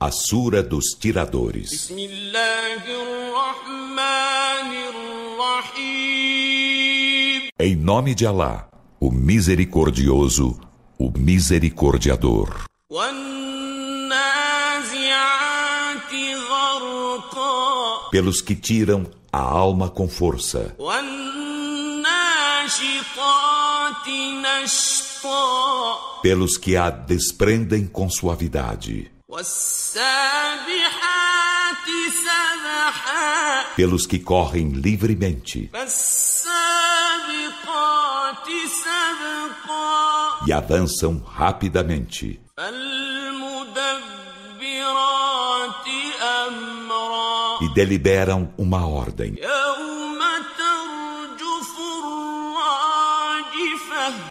A Sura dos Tiradores. Em nome de Alá, o Misericordioso, o Misericordiador. Pelos que tiram a alma com força. Pelos que a desprendem com suavidade. Pelos que correm livremente. E avançam rapidamente. E deliberam uma ordem.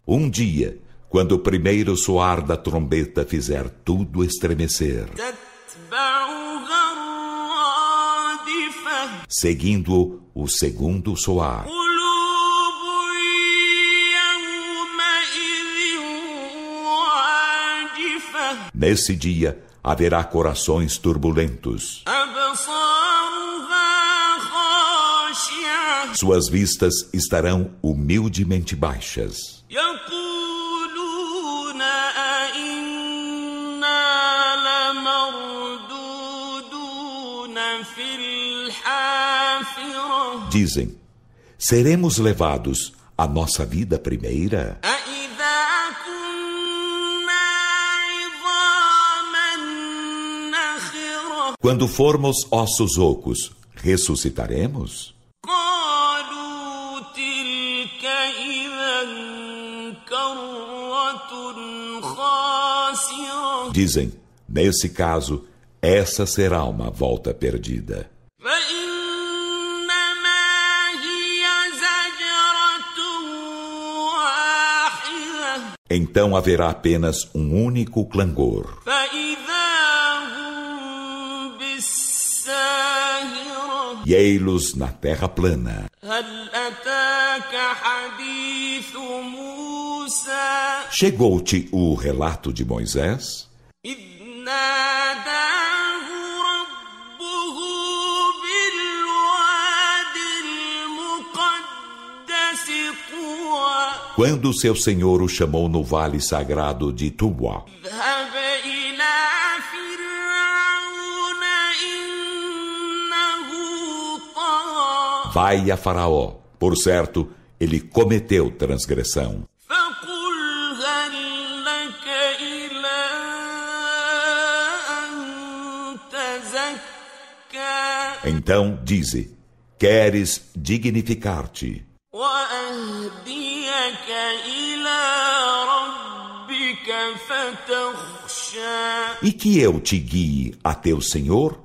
Um dia quando o primeiro soar da trombeta fizer tudo estremecer, seguindo-o o segundo soar. Nesse dia haverá corações turbulentos. Suas vistas estarão humildemente baixas. Dizem: seremos levados à nossa vida primeira? Quando formos ossos ocos, ressuscitaremos? Dizem: nesse caso, essa será uma volta perdida. Então haverá apenas um único clangor. E ei-los na terra plana. Chegou-te o relato de Moisés? quando seu senhor o chamou no vale sagrado de Tuá. Vai a Faraó, por certo, ele cometeu transgressão. Então dize: Queres dignificar-te? وأهديك إلى ربك فتخشى e que eu te guie a teu Senhor?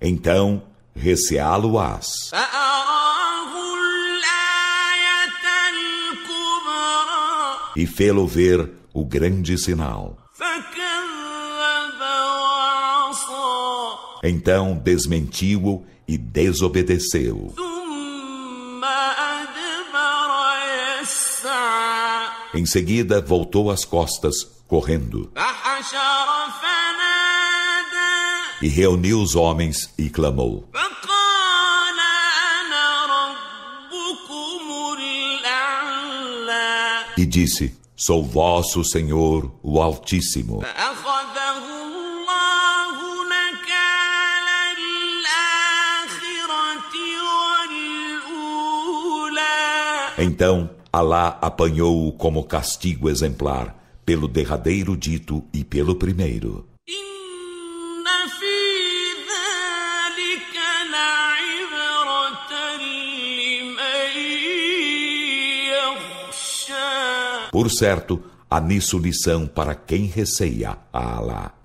Então receá-lo-ás. فأراه الآية الكبرى E fê-lo ver o grande sinal. فكذب وعصى Então desmentiu-o e desobedeceu. Em seguida, voltou às costas, correndo. E reuniu os homens e clamou. E disse: Sou vosso Senhor, o Altíssimo. Então, Alá apanhou-o como castigo exemplar, pelo derradeiro dito e pelo primeiro. Por certo, há nisso lição para quem receia a Alá.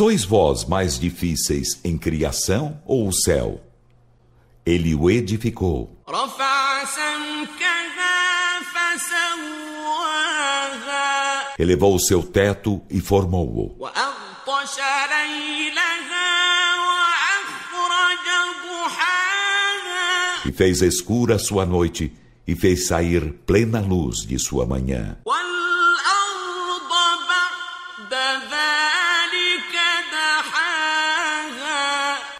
Sois vós mais difíceis em criação ou o céu? Ele o edificou. Elevou o seu teto e formou-o. E fez escura sua noite e fez sair plena luz de sua manhã.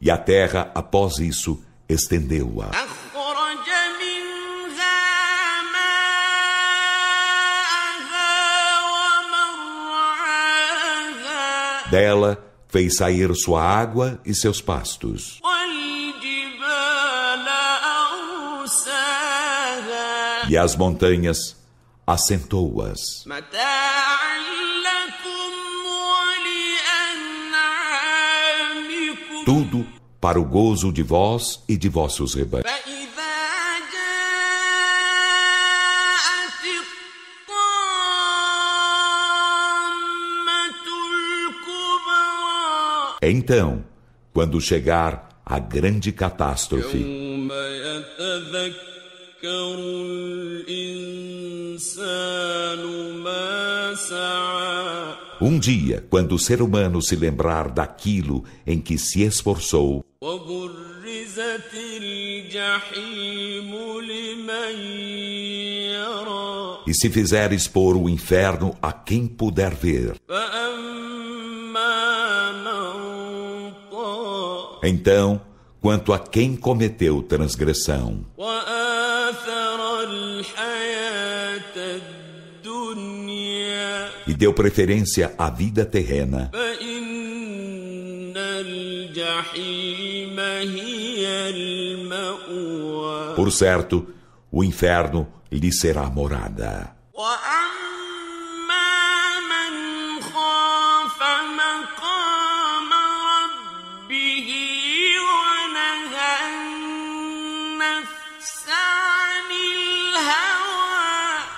E a terra, após isso, estendeu-a. Dela fez sair sua água e seus pastos. E as montanhas assentou-as. tudo para o gozo de vós e de vossos rebanhos. Então, quando chegar a grande catástrofe, um dia, quando o ser humano se lembrar daquilo em que se esforçou, e se fizer expor o inferno a quem puder ver, então, quanto a quem cometeu transgressão, e deu preferência à vida terrena. Por certo, o inferno lhe será morada.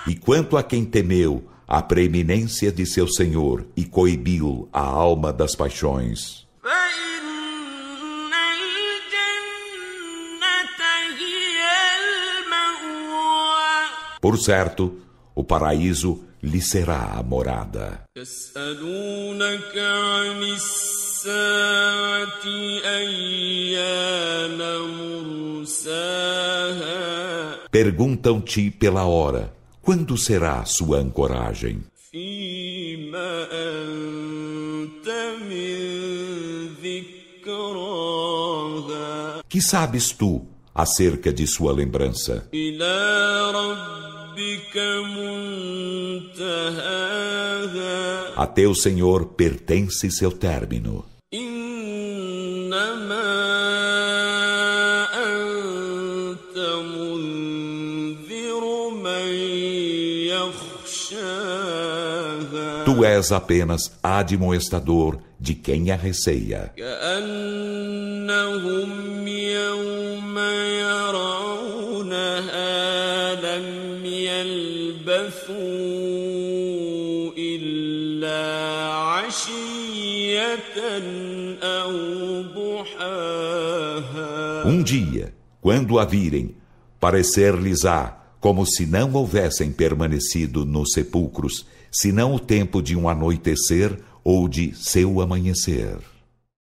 E quanto a quem temeu a preeminência de seu Senhor e coibiu a alma das paixões. Por certo, o paraíso lhe será a morada. Perguntam-te pela hora quando será sua ancoragem? فيما أنت من ذكراها Que sabes tu acerca de sua lembrança? إلى ربك منتهاها A teu Senhor pertence seu término. إنما É és apenas admoestador de quem a receia. Um dia, quando a virem, parecer-lhes-á como se não houvessem permanecido nos sepulcros senão o tempo de um anoitecer ou de seu amanhecer.